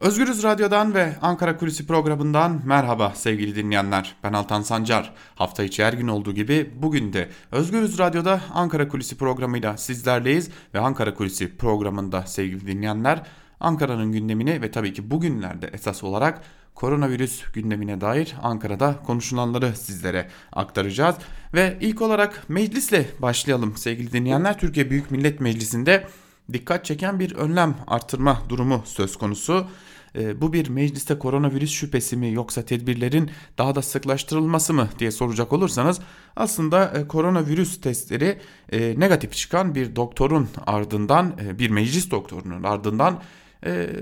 Özgürüz Radyo'dan ve Ankara Kulisi programından merhaba sevgili dinleyenler. Ben Altan Sancar. Hafta içi her gün olduğu gibi bugün de Özgürüz Radyo'da Ankara Kulisi programıyla sizlerleyiz ve Ankara Kulisi programında sevgili dinleyenler Ankara'nın gündemini ve tabii ki bugünlerde esas olarak koronavirüs gündemine dair Ankara'da konuşulanları sizlere aktaracağız. Ve ilk olarak meclisle başlayalım sevgili dinleyenler. Türkiye Büyük Millet Meclisi'nde dikkat çeken bir önlem artırma durumu söz konusu. E, bu bir mecliste koronavirüs şüphesi mi yoksa tedbirlerin daha da sıklaştırılması mı diye soracak olursanız aslında e, koronavirüs testleri e, negatif çıkan bir doktorun ardından e, bir meclis doktorunun ardından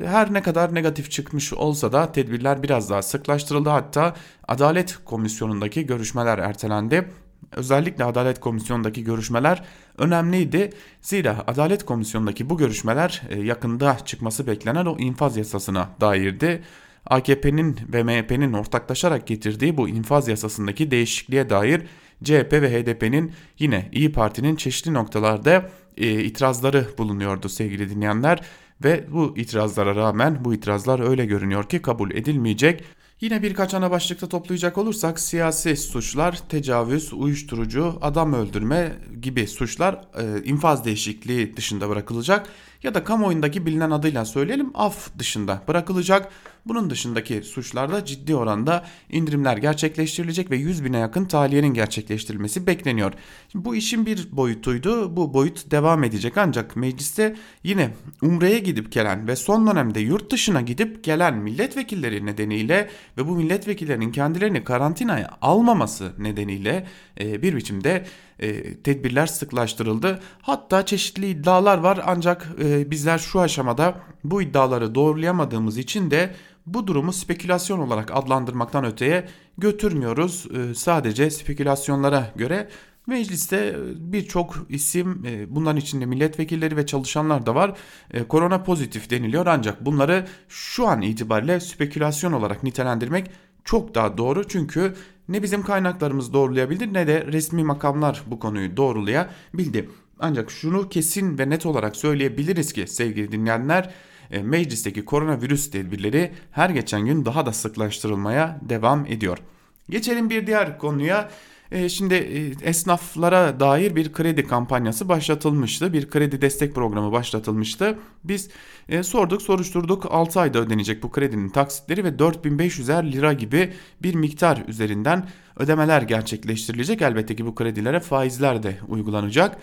her ne kadar negatif çıkmış olsa da tedbirler biraz daha sıklaştırıldı. Hatta Adalet Komisyonu'ndaki görüşmeler ertelendi Özellikle Adalet Komisyonu'ndaki görüşmeler önemliydi. Zira Adalet Komisyonu'ndaki bu görüşmeler e, yakında çıkması beklenen o infaz yasasına dairdi. AKP'nin ve MHP'nin ortaklaşarak getirdiği bu infaz yasasındaki değişikliğe dair CHP ve HDP'nin yine İyi Parti'nin çeşitli noktalarda e, itirazları bulunuyordu sevgili dinleyenler ve bu itirazlara rağmen bu itirazlar öyle görünüyor ki kabul edilmeyecek. Yine birkaç ana başlıkta toplayacak olursak siyasi suçlar, tecavüz, uyuşturucu, adam öldürme gibi suçlar e, infaz değişikliği dışında bırakılacak ya da kamuoyundaki bilinen adıyla söyleyelim af dışında bırakılacak. Bunun dışındaki suçlarda ciddi oranda indirimler gerçekleştirilecek ve 100 bine yakın tahliyenin gerçekleştirilmesi bekleniyor. Şimdi bu işin bir boyutuydu. Bu boyut devam edecek ancak mecliste yine Umre'ye gidip gelen ve son dönemde yurt dışına gidip gelen milletvekilleri nedeniyle ve bu milletvekillerinin kendilerini karantinaya almaması nedeniyle e, bir biçimde e, tedbirler sıklaştırıldı. Hatta çeşitli iddialar var ancak e, bizler şu aşamada bu iddiaları doğrulayamadığımız için de bu durumu spekülasyon olarak adlandırmaktan öteye götürmüyoruz. E, sadece spekülasyonlara göre Mecliste birçok isim bunların içinde milletvekilleri ve çalışanlar da var. Korona pozitif deniliyor ancak bunları şu an itibariyle spekülasyon olarak nitelendirmek çok daha doğru. Çünkü ne bizim kaynaklarımız doğrulayabildi ne de resmi makamlar bu konuyu doğrulayabildi. Ancak şunu kesin ve net olarak söyleyebiliriz ki sevgili dinleyenler e, meclisteki koronavirüs tedbirleri her geçen gün daha da sıklaştırılmaya devam ediyor. Geçelim bir diğer konuya. E, şimdi e, esnaflara dair bir kredi kampanyası başlatılmıştı. Bir kredi destek programı başlatılmıştı. Biz e, sorduk soruşturduk 6 ayda ödenecek bu kredinin taksitleri ve 4500'er lira gibi bir miktar üzerinden ödemeler gerçekleştirilecek. Elbette ki bu kredilere faizler de uygulanacak.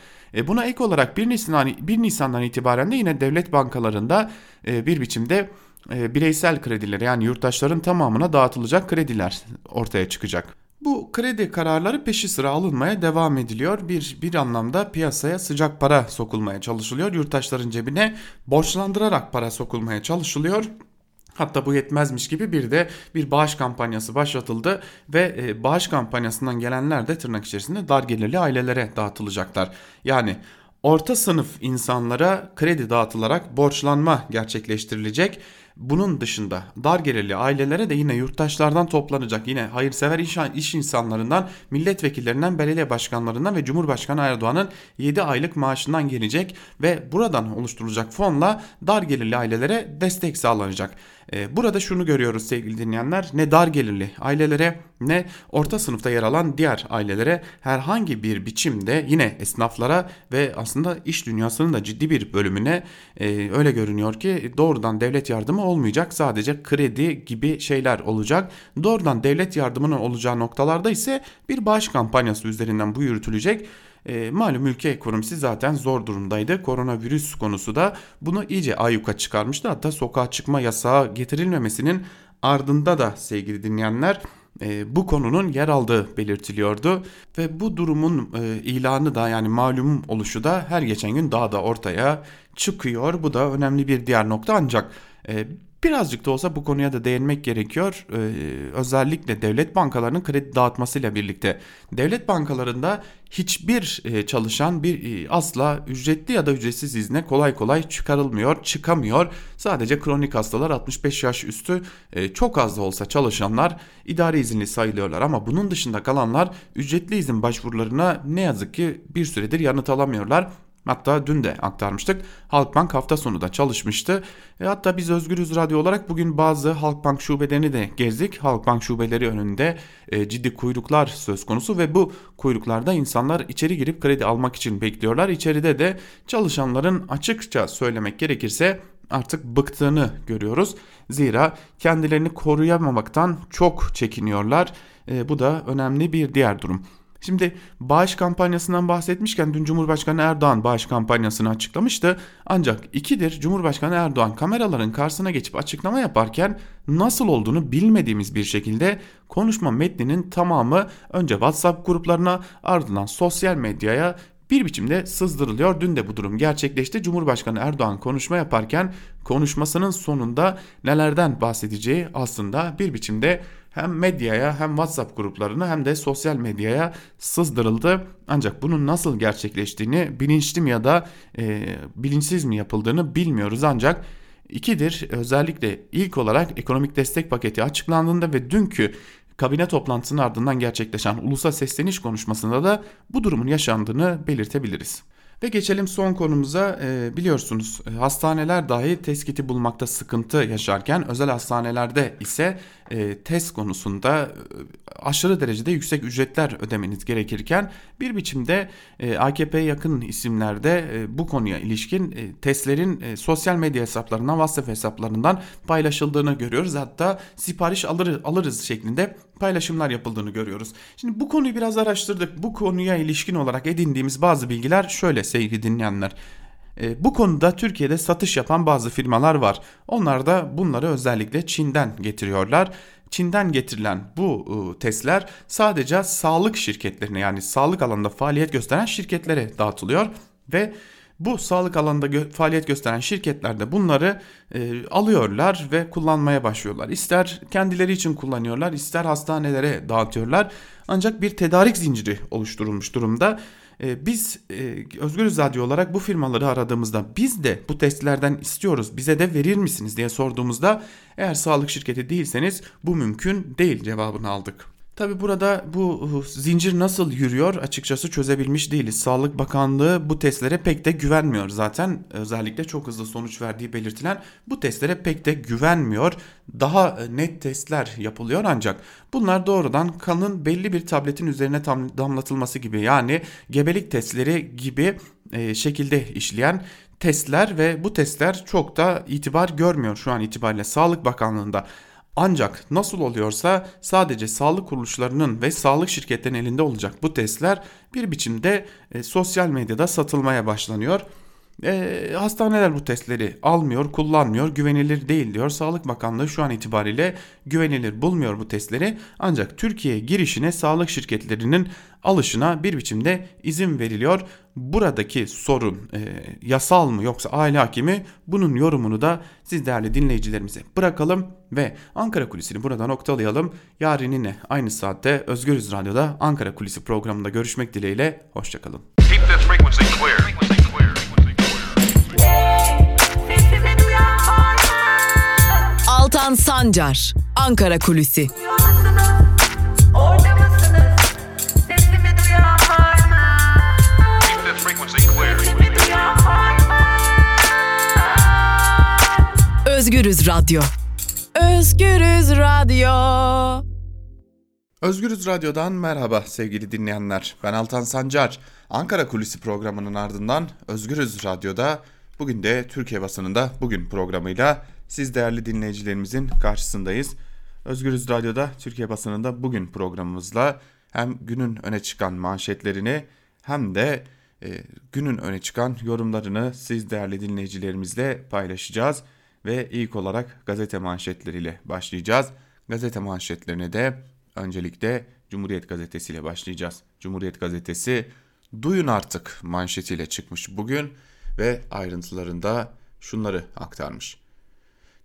buna ek olarak 1 Nisan 1 Nisan'dan itibaren de yine devlet bankalarında bir biçimde bireysel krediler yani yurttaşların tamamına dağıtılacak krediler ortaya çıkacak. Bu kredi kararları peşi sıra alınmaya devam ediliyor. Bir, bir anlamda piyasaya sıcak para sokulmaya çalışılıyor. Yurttaşların cebine borçlandırarak para sokulmaya çalışılıyor. Hatta bu yetmezmiş gibi bir de bir bağış kampanyası başlatıldı ve e, bağış kampanyasından gelenler de tırnak içerisinde dar gelirli ailelere dağıtılacaklar. Yani orta sınıf insanlara kredi dağıtılarak borçlanma gerçekleştirilecek bunun dışında dar gelirli ailelere de yine yurttaşlardan toplanacak yine hayırsever iş, iş insanlarından, milletvekillerinden, belediye başkanlarından ve Cumhurbaşkanı Erdoğan'ın 7 aylık maaşından gelecek ve buradan oluşturulacak fonla dar gelirli ailelere destek sağlanacak. Ee, burada şunu görüyoruz sevgili dinleyenler ne dar gelirli ailelere ne orta sınıfta yer alan diğer ailelere herhangi bir biçimde yine esnaflara ve aslında iş dünyasının da ciddi bir bölümüne e, öyle görünüyor ki doğrudan devlet yardımı olmayacak sadece kredi gibi şeyler olacak. Doğrudan devlet yardımının olacağı noktalarda ise bir bağış kampanyası üzerinden bu yürütülecek. E, malum ülke ekonomisi zaten zor durumdaydı. Koronavirüs konusu da bunu iyice ayyuka çıkarmıştı. Hatta sokağa çıkma yasağı getirilmemesinin ardında da sevgili dinleyenler e, bu konunun yer aldığı belirtiliyordu ve bu durumun e, ilanı da yani malum oluşu da her geçen gün daha da ortaya çıkıyor. Bu da önemli bir diğer nokta ancak e, birazcık da olsa bu konuya da değinmek gerekiyor. Ee, özellikle devlet bankalarının kredi dağıtmasıyla birlikte devlet bankalarında hiçbir e, çalışan bir e, asla ücretli ya da ücretsiz izne kolay kolay çıkarılmıyor, çıkamıyor. Sadece kronik hastalar 65 yaş üstü e, çok az da olsa çalışanlar idari izinli sayılıyorlar ama bunun dışında kalanlar ücretli izin başvurularına ne yazık ki bir süredir yanıt alamıyorlar. Hatta dün de aktarmıştık. Halkbank hafta sonu da çalışmıştı. E, hatta biz Özgürüz Radyo olarak bugün bazı Halkbank şubelerini de gezdik. Halkbank şubeleri önünde e, ciddi kuyruklar söz konusu ve bu kuyruklarda insanlar içeri girip kredi almak için bekliyorlar. İçeride de çalışanların açıkça söylemek gerekirse artık bıktığını görüyoruz. Zira kendilerini koruyamamaktan çok çekiniyorlar. E, bu da önemli bir diğer durum. Şimdi bağış kampanyasından bahsetmişken dün Cumhurbaşkanı Erdoğan bağış kampanyasını açıklamıştı. Ancak ikidir Cumhurbaşkanı Erdoğan kameraların karşısına geçip açıklama yaparken nasıl olduğunu bilmediğimiz bir şekilde konuşma metninin tamamı önce WhatsApp gruplarına ardından sosyal medyaya bir biçimde sızdırılıyor. Dün de bu durum gerçekleşti. Cumhurbaşkanı Erdoğan konuşma yaparken konuşmasının sonunda nelerden bahsedeceği aslında bir biçimde hem medyaya hem WhatsApp gruplarına hem de sosyal medyaya sızdırıldı. Ancak bunun nasıl gerçekleştiğini bilinçli mi ya da e, bilinçsiz mi yapıldığını bilmiyoruz ancak ikidir özellikle ilk olarak ekonomik destek paketi açıklandığında ve dünkü kabine toplantısının ardından gerçekleşen ulusal sesleniş konuşmasında da bu durumun yaşandığını belirtebiliriz. Ve geçelim son konumuza e, biliyorsunuz e, hastaneler dahi teskiti bulmakta sıkıntı yaşarken özel hastanelerde ise e, test konusunda e, aşırı derecede yüksek ücretler ödemeniz gerekirken bir biçimde e, AKP'ye yakın isimlerde bu konuya ilişkin testlerin sosyal medya hesaplarından WhatsApp hesaplarından paylaşıldığını görüyoruz. Hatta sipariş alır, alırız şeklinde paylaşımlar yapıldığını görüyoruz. Şimdi bu konuyu biraz araştırdık. Bu konuya ilişkin olarak edindiğimiz bazı bilgiler şöyle sevgili dinleyenler. E, bu konuda Türkiye'de satış yapan bazı firmalar var. Onlar da bunları özellikle Çin'den getiriyorlar. Çin'den getirilen bu e, testler sadece sağlık şirketlerine yani sağlık alanında faaliyet gösteren şirketlere dağıtılıyor ve bu sağlık alanında gö- faaliyet gösteren şirketler de bunları e, alıyorlar ve kullanmaya başlıyorlar. İster kendileri için kullanıyorlar, ister hastanelere dağıtıyorlar. Ancak bir tedarik zinciri oluşturulmuş durumda. E, biz e, Özgürüz Radyo olarak bu firmaları aradığımızda biz de bu testlerden istiyoruz bize de verir misiniz diye sorduğumuzda eğer sağlık şirketi değilseniz bu mümkün değil cevabını aldık. Tabi burada bu zincir nasıl yürüyor açıkçası çözebilmiş değiliz. Sağlık Bakanlığı bu testlere pek de güvenmiyor zaten. Özellikle çok hızlı sonuç verdiği belirtilen bu testlere pek de güvenmiyor. Daha net testler yapılıyor ancak bunlar doğrudan kanın belli bir tabletin üzerine tam damlatılması gibi yani gebelik testleri gibi e, şekilde işleyen testler ve bu testler çok da itibar görmüyor şu an itibariyle Sağlık Bakanlığı'nda. Ancak nasıl oluyorsa sadece sağlık kuruluşlarının ve sağlık şirketlerinin elinde olacak bu testler bir biçimde e, sosyal medyada satılmaya başlanıyor. E, hastaneler bu testleri almıyor, kullanmıyor, güvenilir değil diyor. Sağlık Bakanlığı şu an itibariyle güvenilir bulmuyor bu testleri. Ancak Türkiye'ye girişine sağlık şirketlerinin alışına bir biçimde izin veriliyor. Buradaki sorun e, yasal mı yoksa aile hakimi bunun yorumunu da siz değerli dinleyicilerimize bırakalım ve Ankara Kulisi'ni burada noktalayalım. Yarın yine aynı saatte Özgürüz Radyo'da Ankara Kulisi programında görüşmek dileğiyle. Hoşçakalın. Altan Sancar, Ankara Kulüsi. Özgürüz Radyo. Özgürüz Radyo. Özgürüz Radyo'dan merhaba sevgili dinleyenler. Ben Altan Sancar. Ankara Kulisi programının ardından Özgürüz Radyo'da bugün de Türkiye basınında bugün programıyla siz değerli dinleyicilerimizin karşısındayız. Özgürüz Radyo'da Türkiye basınında bugün programımızla hem günün öne çıkan manşetlerini hem de e, günün öne çıkan yorumlarını siz değerli dinleyicilerimizle paylaşacağız ve ilk olarak gazete manşetleriyle başlayacağız. Gazete manşetlerine de öncelikle Cumhuriyet Gazetesi ile başlayacağız. Cumhuriyet Gazetesi duyun artık manşetiyle çıkmış bugün ve ayrıntılarında şunları aktarmış.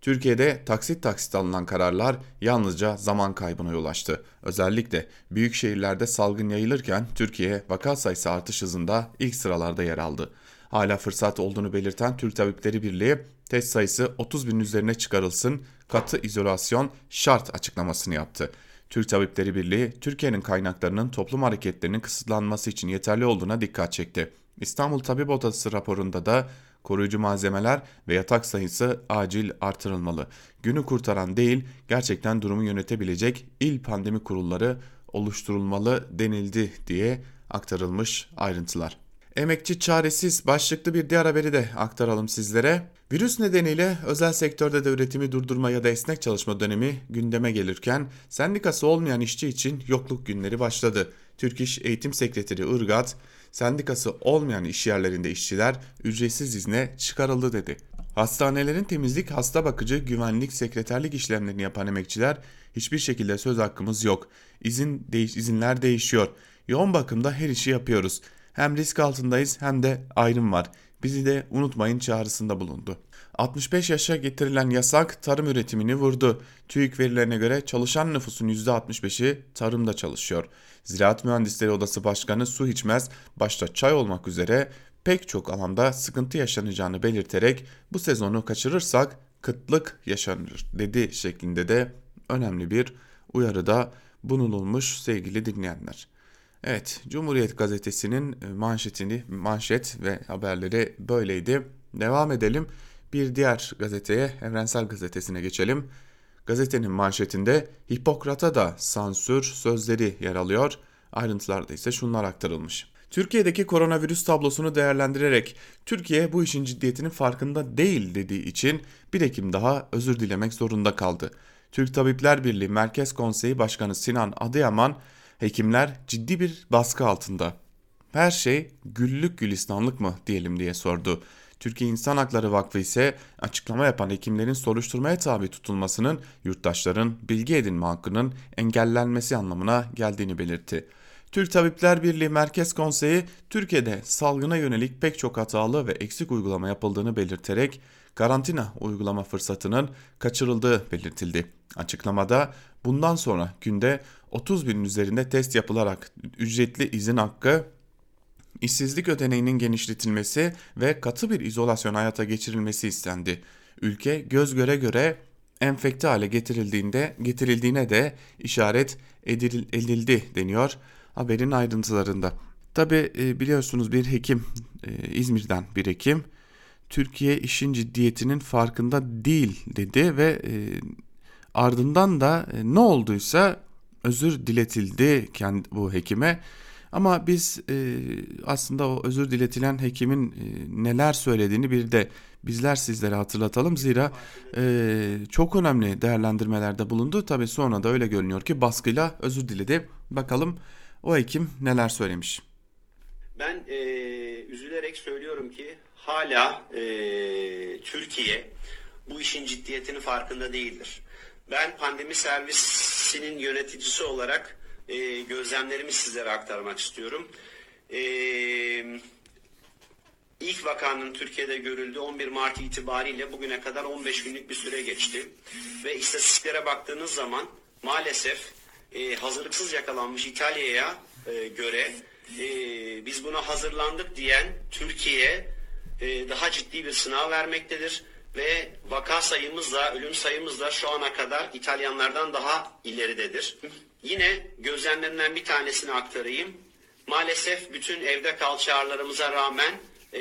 Türkiye'de taksit taksit alınan kararlar yalnızca zaman kaybına yol açtı. Özellikle büyük şehirlerde salgın yayılırken Türkiye vaka sayısı artış hızında ilk sıralarda yer aldı. Hala fırsat olduğunu belirten Türk Tabipleri Birliği test sayısı 30 bin üzerine çıkarılsın, katı izolasyon şart açıklamasını yaptı. Türk Tabipleri Birliği, Türkiye'nin kaynaklarının toplum hareketlerinin kısıtlanması için yeterli olduğuna dikkat çekti. İstanbul Tabip Odası raporunda da koruyucu malzemeler ve yatak sayısı acil artırılmalı. Günü kurtaran değil, gerçekten durumu yönetebilecek il pandemi kurulları oluşturulmalı denildi diye aktarılmış ayrıntılar. Emekçi çaresiz başlıklı bir diğer haberi de aktaralım sizlere. Virüs nedeniyle özel sektörde de üretimi durdurma ya da esnek çalışma dönemi gündeme gelirken sendikası olmayan işçi için yokluk günleri başladı. Türk İş Eğitim Sekreteri Irgat, sendikası olmayan iş yerlerinde işçiler ücretsiz izne çıkarıldı dedi. Hastanelerin temizlik, hasta bakıcı, güvenlik, sekreterlik işlemlerini yapan emekçiler hiçbir şekilde söz hakkımız yok. İzin değiş, izinler değişiyor. Yoğun bakımda her işi yapıyoruz. Hem risk altındayız hem de ayrım var. Bizi de unutmayın çağrısında bulundu. 65 yaşa getirilen yasak tarım üretimini vurdu. TÜİK verilerine göre çalışan nüfusun %65'i tarımda çalışıyor. Ziraat Mühendisleri Odası Başkanı Su İçmez başta çay olmak üzere pek çok alanda sıkıntı yaşanacağını belirterek bu sezonu kaçırırsak kıtlık yaşanır dedi şeklinde de önemli bir uyarıda bulunulmuş sevgili dinleyenler. Evet, Cumhuriyet Gazetesi'nin e, manşetini, manşet ve haberleri böyleydi. Devam edelim. Bir diğer gazeteye, Evrensel Gazetesi'ne geçelim. Gazetenin manşetinde Hipokrat'a da sansür sözleri yer alıyor. Ayrıntılarda ise şunlar aktarılmış. Türkiye'deki koronavirüs tablosunu değerlendirerek Türkiye bu işin ciddiyetinin farkında değil dediği için bir Ekim daha özür dilemek zorunda kaldı. Türk Tabipler Birliği Merkez Konseyi Başkanı Sinan Adıyaman Hekimler ciddi bir baskı altında. Her şey güllük gülistanlık mı diyelim diye sordu. Türkiye İnsan Hakları Vakfı ise açıklama yapan hekimlerin soruşturmaya tabi tutulmasının yurttaşların bilgi edinme hakkının engellenmesi anlamına geldiğini belirtti. Türk Tabipler Birliği Merkez Konseyi Türkiye'de salgına yönelik pek çok hatalı ve eksik uygulama yapıldığını belirterek karantina uygulama fırsatının kaçırıldığı belirtildi. Açıklamada bundan sonra günde 30 binin üzerinde test yapılarak ücretli izin hakkı, işsizlik ödeneğinin genişletilmesi ve katı bir izolasyon hayata geçirilmesi istendi. Ülke göz göre göre enfekte hale getirildiğinde getirildiğine de işaret edil, edildi deniyor haberin ayrıntılarında. Tabi e, biliyorsunuz bir hekim e, İzmir'den bir hekim Türkiye işin ciddiyetinin farkında değil dedi ve e, ardından da ne olduysa özür diletildi kendi bu hekime. Ama biz e, aslında o özür diletilen hekimin e, neler söylediğini bir de bizler sizlere hatırlatalım. Zira e, çok önemli değerlendirmelerde bulundu. Tabi sonra da öyle görünüyor ki baskıyla özür diledi. Bakalım o hekim neler söylemiş. Ben e, üzülerek söylüyorum ki hala e, Türkiye bu işin ciddiyetinin farkında değildir. Ben pandemi servisinin yöneticisi olarak e, gözlemlerimi sizlere aktarmak istiyorum. E, ilk vakanın Türkiye'de görüldüğü 11 Mart itibariyle bugüne kadar 15 günlük bir süre geçti. Ve istatistiklere baktığınız zaman maalesef e, hazırlıksız yakalanmış İtalya'ya e, göre e, biz buna hazırlandık diyen Türkiye e, daha ciddi bir sınav vermektedir ve vaka sayımızla, ölüm sayımızla şu ana kadar İtalyanlardan daha ileridedir. Yine gözlemlerimden bir tanesini aktarayım. Maalesef bütün evde kal çağrılarımıza rağmen e,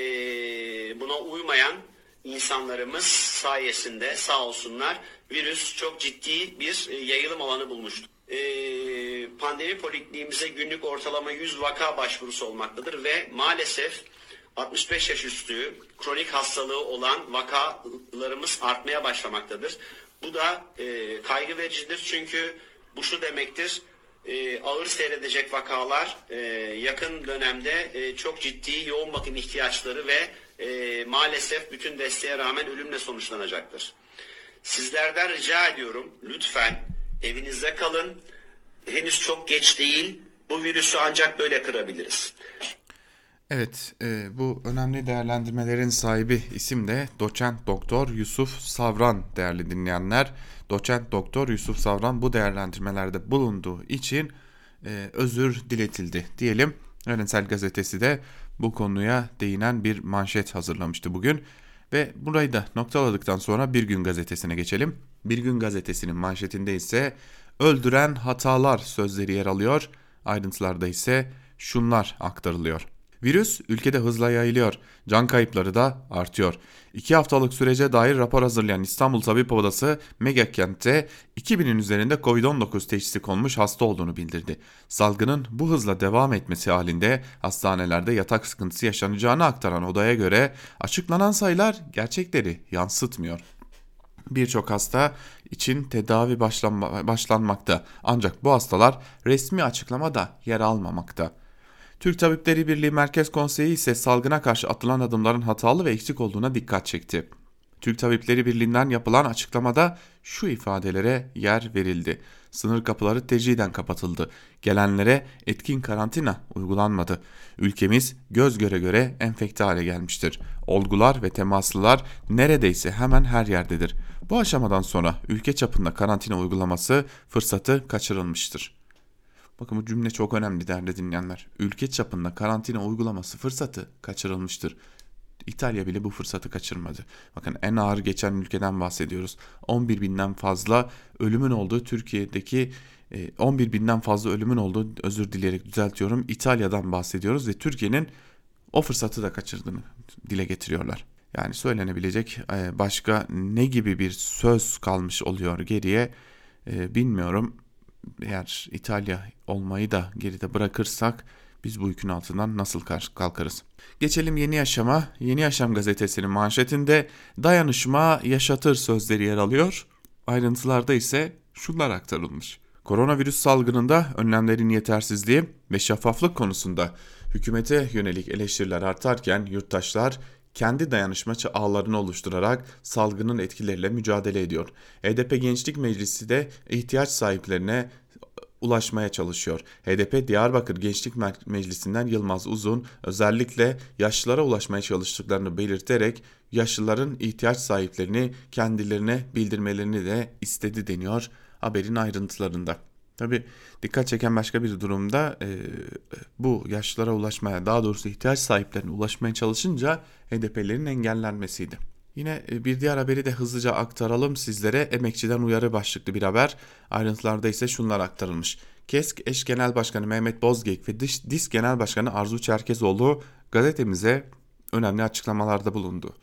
buna uymayan insanlarımız sayesinde sağ olsunlar virüs çok ciddi bir yayılım alanı bulmuştu. E, pandemi polikliğimize günlük ortalama 100 vaka başvurusu olmaktadır ve maalesef 65 yaş üstü kronik hastalığı olan vakalarımız artmaya başlamaktadır. Bu da e, kaygı vericidir çünkü bu şu demektir e, ağır seyredecek vakalar e, yakın dönemde e, çok ciddi yoğun bakım ihtiyaçları ve e, maalesef bütün desteğe rağmen ölümle sonuçlanacaktır. Sizlerden rica ediyorum lütfen evinizde kalın. Henüz çok geç değil. Bu virüsü ancak böyle kırabiliriz. Evet, e, bu önemli değerlendirmelerin sahibi isim de doçent doktor Yusuf Savran değerli dinleyenler. Doçent doktor Yusuf Savran bu değerlendirmelerde bulunduğu için e, özür diletildi diyelim. Öğrensel Gazetesi de bu konuya değinen bir manşet hazırlamıştı bugün. Ve burayı da noktaladıktan sonra Bir Gün Gazetesi'ne geçelim. Bir Gün Gazetesi'nin manşetinde ise öldüren hatalar sözleri yer alıyor. Ayrıntılarda ise şunlar aktarılıyor. Virüs ülkede hızla yayılıyor. Can kayıpları da artıyor. İki haftalık sürece dair rapor hazırlayan İstanbul Tabip Odası Megakent'te 2000'in üzerinde Covid-19 teşhisi konmuş hasta olduğunu bildirdi. Salgının bu hızla devam etmesi halinde hastanelerde yatak sıkıntısı yaşanacağını aktaran odaya göre açıklanan sayılar gerçekleri yansıtmıyor. Birçok hasta için tedavi başlanma, başlanmakta ancak bu hastalar resmi açıklamada yer almamakta. Türk Tabipleri Birliği Merkez Konseyi ise salgına karşı atılan adımların hatalı ve eksik olduğuna dikkat çekti. Türk Tabipleri Birliği'nden yapılan açıklamada şu ifadelere yer verildi. Sınır kapıları tecriden kapatıldı. Gelenlere etkin karantina uygulanmadı. Ülkemiz göz göre göre enfekte hale gelmiştir. Olgular ve temaslılar neredeyse hemen her yerdedir. Bu aşamadan sonra ülke çapında karantina uygulaması fırsatı kaçırılmıştır. Bakın bu cümle çok önemli değerli dinleyenler. Ülke çapında karantina uygulaması fırsatı kaçırılmıştır. İtalya bile bu fırsatı kaçırmadı. Bakın en ağır geçen ülkeden bahsediyoruz. 11 binden fazla ölümün olduğu Türkiye'deki 11 e, binden fazla ölümün olduğu özür dileyerek düzeltiyorum. İtalya'dan bahsediyoruz ve Türkiye'nin o fırsatı da kaçırdığını dile getiriyorlar. Yani söylenebilecek e, başka ne gibi bir söz kalmış oluyor geriye e, bilmiyorum eğer İtalya olmayı da geride bırakırsak biz bu yükün altından nasıl kalkarız? Geçelim Yeni Yaşam'a. Yeni Yaşam gazetesinin manşetinde dayanışma yaşatır sözleri yer alıyor. Ayrıntılarda ise şunlar aktarılmış. Koronavirüs salgınında önlemlerin yetersizliği ve şeffaflık konusunda hükümete yönelik eleştiriler artarken yurttaşlar kendi dayanışmacı ağlarını oluşturarak salgının etkileriyle mücadele ediyor. HDP Gençlik Meclisi de ihtiyaç sahiplerine ulaşmaya çalışıyor. HDP Diyarbakır Gençlik Meclisi'nden Yılmaz Uzun özellikle yaşlılara ulaşmaya çalıştıklarını belirterek yaşlıların ihtiyaç sahiplerini kendilerine bildirmelerini de istedi deniyor haberin ayrıntılarında. Tabi dikkat çeken başka bir durumda e, bu yaşlılara ulaşmaya daha doğrusu ihtiyaç sahiplerine ulaşmaya çalışınca HDP'lerin engellenmesiydi. Yine e, bir diğer haberi de hızlıca aktaralım sizlere. Emekçiden uyarı başlıklı bir haber. Ayrıntılarda ise şunlar aktarılmış. KESK eş genel başkanı Mehmet Bozgeyik ve Dış DİS genel başkanı Arzu Çerkezoğlu gazetemize önemli açıklamalarda bulundu.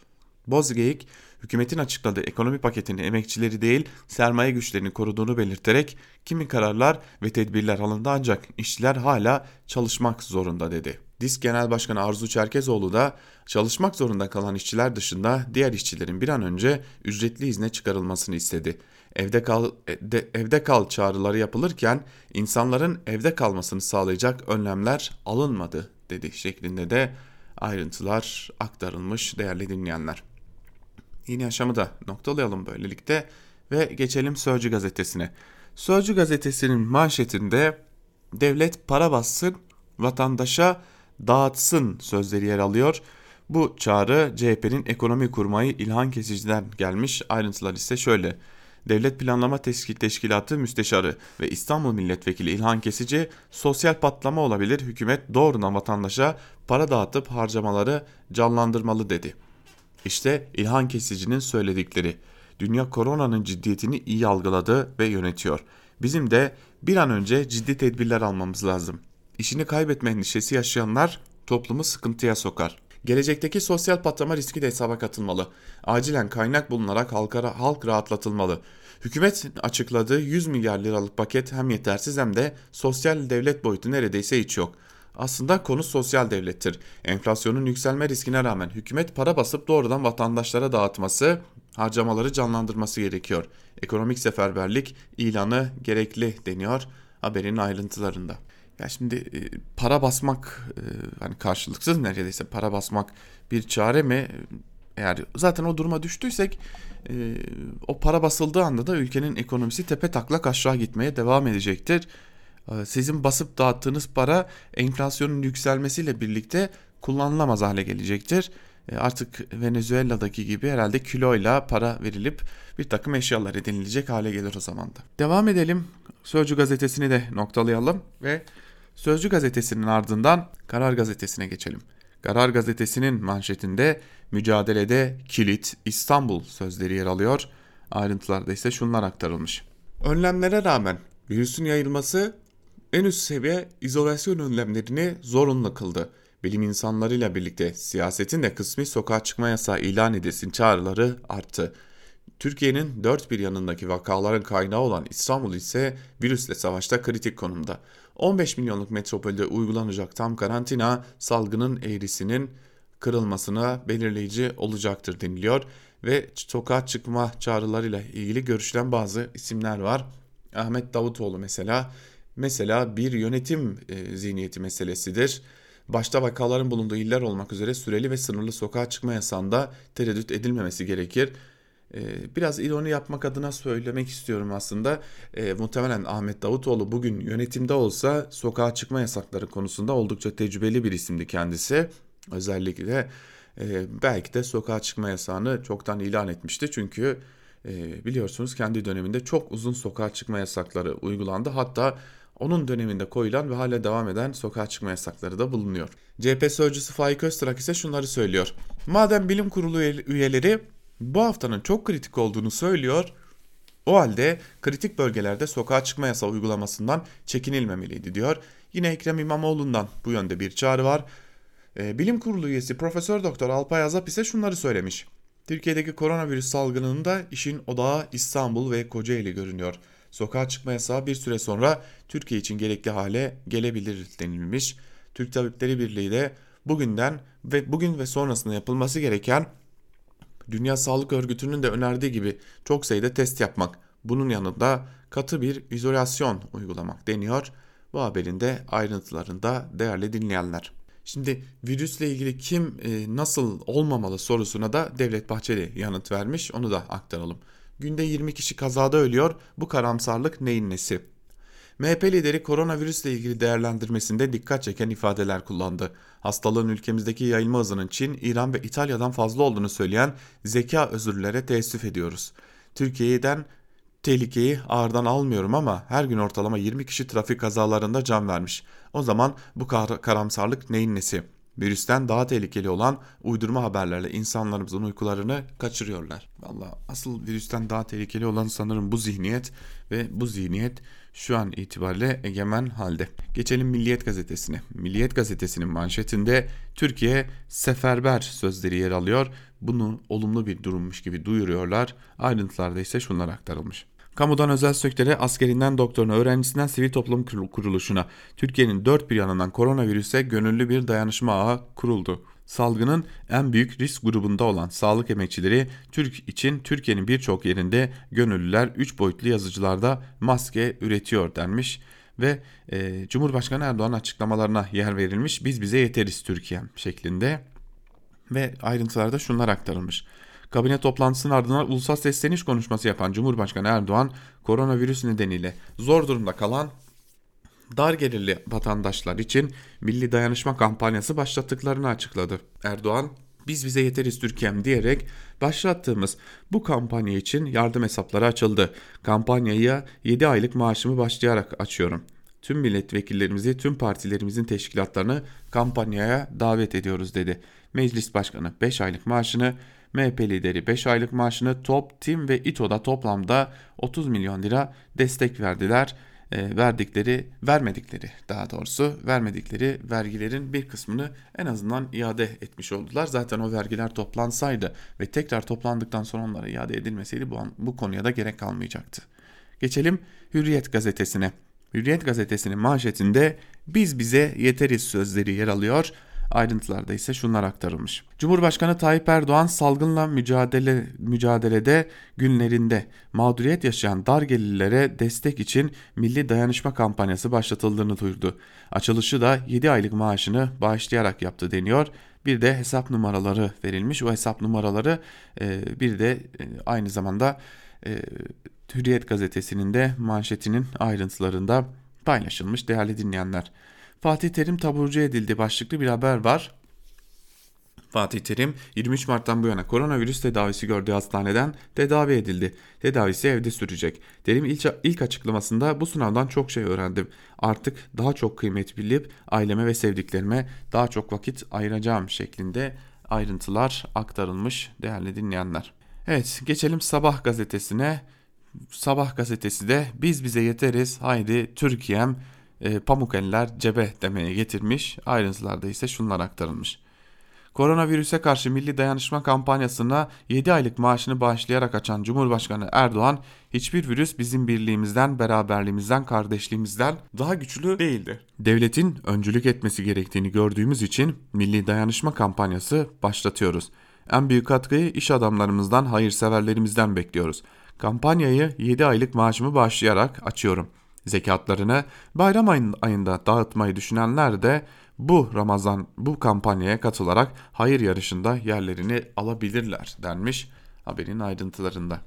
Bozgeyik, hükümetin açıkladığı ekonomi paketinin emekçileri değil sermaye güçlerini koruduğunu belirterek kimi kararlar ve tedbirler alındı ancak işçiler hala çalışmak zorunda dedi. DİSK Genel Başkanı Arzu Çerkezoğlu da çalışmak zorunda kalan işçiler dışında diğer işçilerin bir an önce ücretli izne çıkarılmasını istedi. Evde kal, evde, evde kal çağrıları yapılırken insanların evde kalmasını sağlayacak önlemler alınmadı dedi şeklinde de ayrıntılar aktarılmış değerli dinleyenler. Yeni yaşamı da noktalayalım böylelikle ve geçelim Sözcü gazetesine. Sözcü gazetesinin manşetinde devlet para bassın vatandaşa dağıtsın sözleri yer alıyor. Bu çağrı CHP'nin ekonomi kurmayı İlhan Kesici'den gelmiş. Ayrıntılar ise şöyle. Devlet Planlama Teşkilatı Müsteşarı ve İstanbul Milletvekili İlhan Kesici sosyal patlama olabilir hükümet doğrudan vatandaşa para dağıtıp harcamaları canlandırmalı dedi. İşte İlhan Kesici'nin söyledikleri. Dünya koronanın ciddiyetini iyi algıladı ve yönetiyor. Bizim de bir an önce ciddi tedbirler almamız lazım. İşini kaybetme endişesi yaşayanlar toplumu sıkıntıya sokar. Gelecekteki sosyal patlama riski de hesaba katılmalı. Acilen kaynak bulunarak halka, halk rahatlatılmalı. Hükümet açıkladığı 100 milyar liralık paket hem yetersiz hem de sosyal devlet boyutu neredeyse hiç yok. Aslında konu sosyal devlettir. Enflasyonun yükselme riskine rağmen hükümet para basıp doğrudan vatandaşlara dağıtması, harcamaları canlandırması gerekiyor. Ekonomik seferberlik ilanı gerekli deniyor haberin ayrıntılarında. Ya şimdi e, para basmak e, hani karşılıksız neredeyse para basmak bir çare mi? Eğer zaten o duruma düştüysek e, o para basıldığı anda da ülkenin ekonomisi tepe taklak aşağı gitmeye devam edecektir. E, sizin basıp dağıttığınız para enflasyonun yükselmesiyle birlikte kullanılamaz hale gelecektir. E, artık Venezuela'daki gibi herhalde kiloyla para verilip bir takım eşyalar edinilecek hale gelir o zaman da. Devam edelim. Sözcü gazetesini de noktalayalım ve Sözcü gazetesinin ardından Karar gazetesine geçelim. Karar gazetesinin manşetinde mücadelede kilit İstanbul sözleri yer alıyor. Ayrıntılarda ise şunlar aktarılmış. Önlemlere rağmen virüsün yayılması en üst seviye izolasyon önlemlerini zorunlu kıldı. Bilim insanlarıyla birlikte siyasetin de kısmi sokağa çıkma yasağı ilan edilsin çağrıları arttı. Türkiye'nin dört bir yanındaki vakaların kaynağı olan İstanbul ise virüsle savaşta kritik konumda. 15 milyonluk metropolde uygulanacak tam karantina salgının eğrisinin kırılmasına belirleyici olacaktır deniliyor ve sokağa çıkma çağrılarıyla ilgili görüşülen bazı isimler var. Ahmet Davutoğlu mesela mesela bir yönetim e, zihniyeti meselesidir. Başta vakaların bulunduğu iller olmak üzere süreli ve sınırlı sokağa çıkma yasağında tereddüt edilmemesi gerekir. Ee, biraz ironi yapmak adına söylemek istiyorum aslında. E, muhtemelen Ahmet Davutoğlu bugün yönetimde olsa sokağa çıkma yasakları konusunda oldukça tecrübeli bir isimdi kendisi. Özellikle e, belki de sokağa çıkma yasağını çoktan ilan etmişti. Çünkü e, biliyorsunuz kendi döneminde çok uzun sokağa çıkma yasakları uygulandı. Hatta onun döneminde koyulan ve hala devam eden sokağa çıkma yasakları da bulunuyor. CHP sözcüsü Faik Öztrak ise şunları söylüyor. Madem bilim kurulu üyeleri bu haftanın çok kritik olduğunu söylüyor. O halde kritik bölgelerde sokağa çıkma yasağı uygulamasından çekinilmemeliydi diyor. Yine Ekrem İmamoğlu'ndan bu yönde bir çağrı var. Ee, Bilim Kurulu üyesi Profesör Doktor Alpay Azap ise şunları söylemiş. Türkiye'deki koronavirüs salgınında işin odağı İstanbul ve Kocaeli görünüyor. Sokağa çıkma yasağı bir süre sonra Türkiye için gerekli hale gelebilir denilmiş. Türk Tabipleri Birliği de bugünden ve bugün ve sonrasında yapılması gereken Dünya Sağlık Örgütü'nün de önerdiği gibi çok sayıda test yapmak, bunun yanında katı bir izolasyon uygulamak deniyor. Bu haberin de ayrıntılarında değerli dinleyenler. Şimdi virüsle ilgili kim e, nasıl olmamalı sorusuna da Devlet Bahçeli yanıt vermiş. Onu da aktaralım. Günde 20 kişi kazada ölüyor. Bu karamsarlık neyin nesi? MHP lideri koronavirüsle ilgili değerlendirmesinde dikkat çeken ifadeler kullandı. Hastalığın ülkemizdeki yayılma hızının Çin, İran ve İtalya'dan fazla olduğunu söyleyen zeka özürlere teessüf ediyoruz. Türkiye'den tehlikeyi ağırdan almıyorum ama her gün ortalama 20 kişi trafik kazalarında can vermiş. O zaman bu kar karamsarlık neyin nesi? Virüsten daha tehlikeli olan uydurma haberlerle insanlarımızın uykularını kaçırıyorlar. Valla asıl virüsten daha tehlikeli olan sanırım bu zihniyet ve bu zihniyet şu an itibariyle egemen halde. Geçelim Milliyet Gazetesi'ne. Milliyet Gazetesi'nin manşetinde Türkiye seferber sözleri yer alıyor. Bunu olumlu bir durummuş gibi duyuruyorlar. Ayrıntılarda ise şunlar aktarılmış. Kamudan özel sektöre, askerinden doktoruna, öğrencisinden sivil toplum kuruluşuna, Türkiye'nin dört bir yanından koronavirüse gönüllü bir dayanışma ağı kuruldu. Salgının en büyük risk grubunda olan sağlık emekçileri Türk için Türkiye'nin birçok yerinde gönüllüler 3 boyutlu yazıcılarda maske üretiyor denmiş ve e, Cumhurbaşkanı Erdoğan açıklamalarına yer verilmiş. Biz bize yeteriz Türkiye şeklinde ve ayrıntılarda şunlar aktarılmış. Kabine toplantısının ardından ulusal sesleniş konuşması yapan Cumhurbaşkanı Erdoğan, koronavirüs nedeniyle zor durumda kalan dar gelirli vatandaşlar için milli dayanışma kampanyası başlattıklarını açıkladı. Erdoğan, biz bize yeteriz Türkiye'm diyerek başlattığımız bu kampanya için yardım hesapları açıldı. Kampanyayı 7 aylık maaşımı başlayarak açıyorum. Tüm milletvekillerimizi, tüm partilerimizin teşkilatlarını kampanyaya davet ediyoruz dedi. Meclis Başkanı 5 aylık maaşını, MHP lideri 5 aylık maaşını Top, Tim ve İTO'da toplamda 30 milyon lira destek verdiler e, verdikleri, vermedikleri daha doğrusu vermedikleri vergilerin bir kısmını en azından iade etmiş oldular. Zaten o vergiler toplansaydı ve tekrar toplandıktan sonra onlara iade edilmeseydi bu, bu konuya da gerek kalmayacaktı. Geçelim Hürriyet gazetesine. Hürriyet gazetesinin manşetinde biz bize yeteriz sözleri yer alıyor Ayrıntılarda ise şunlar aktarılmış. Cumhurbaşkanı Tayyip Erdoğan salgınla mücadele mücadelede günlerinde mağduriyet yaşayan dar gelirlere destek için Milli Dayanışma kampanyası başlatıldığını duyurdu. Açılışı da 7 aylık maaşını bağışlayarak yaptı deniyor. Bir de hesap numaraları verilmiş. O hesap numaraları e, bir de e, aynı zamanda e, Hürriyet gazetesinin de manşetinin ayrıntılarında paylaşılmış değerli dinleyenler. Fatih Terim taburcu edildi başlıklı bir haber var. Fatih Terim 23 Mart'tan bu yana koronavirüs tedavisi gördüğü hastaneden tedavi edildi. Tedavisi evde sürecek. Terim ilk, ilk açıklamasında bu sınavdan çok şey öğrendim. Artık daha çok kıymet bilip aileme ve sevdiklerime daha çok vakit ayıracağım şeklinde ayrıntılar aktarılmış değerli dinleyenler. Evet geçelim Sabah gazetesine. Sabah gazetesi de biz bize yeteriz haydi Türkiye'm e, pamuk eller cebe demeye getirmiş. Ayrıntılarda ise şunlar aktarılmış. Koronavirüse karşı milli dayanışma kampanyasına 7 aylık maaşını bağışlayarak açan Cumhurbaşkanı Erdoğan, hiçbir virüs bizim birliğimizden, beraberliğimizden, kardeşliğimizden daha güçlü değildir. Devletin öncülük etmesi gerektiğini gördüğümüz için milli dayanışma kampanyası başlatıyoruz. En büyük katkıyı iş adamlarımızdan, hayırseverlerimizden bekliyoruz. Kampanyayı 7 aylık maaşımı bağışlayarak açıyorum. Zekatlarını bayram ayında dağıtmayı düşünenler de bu Ramazan bu kampanyaya katılarak hayır yarışında yerlerini alabilirler denmiş haberin ayrıntılarında.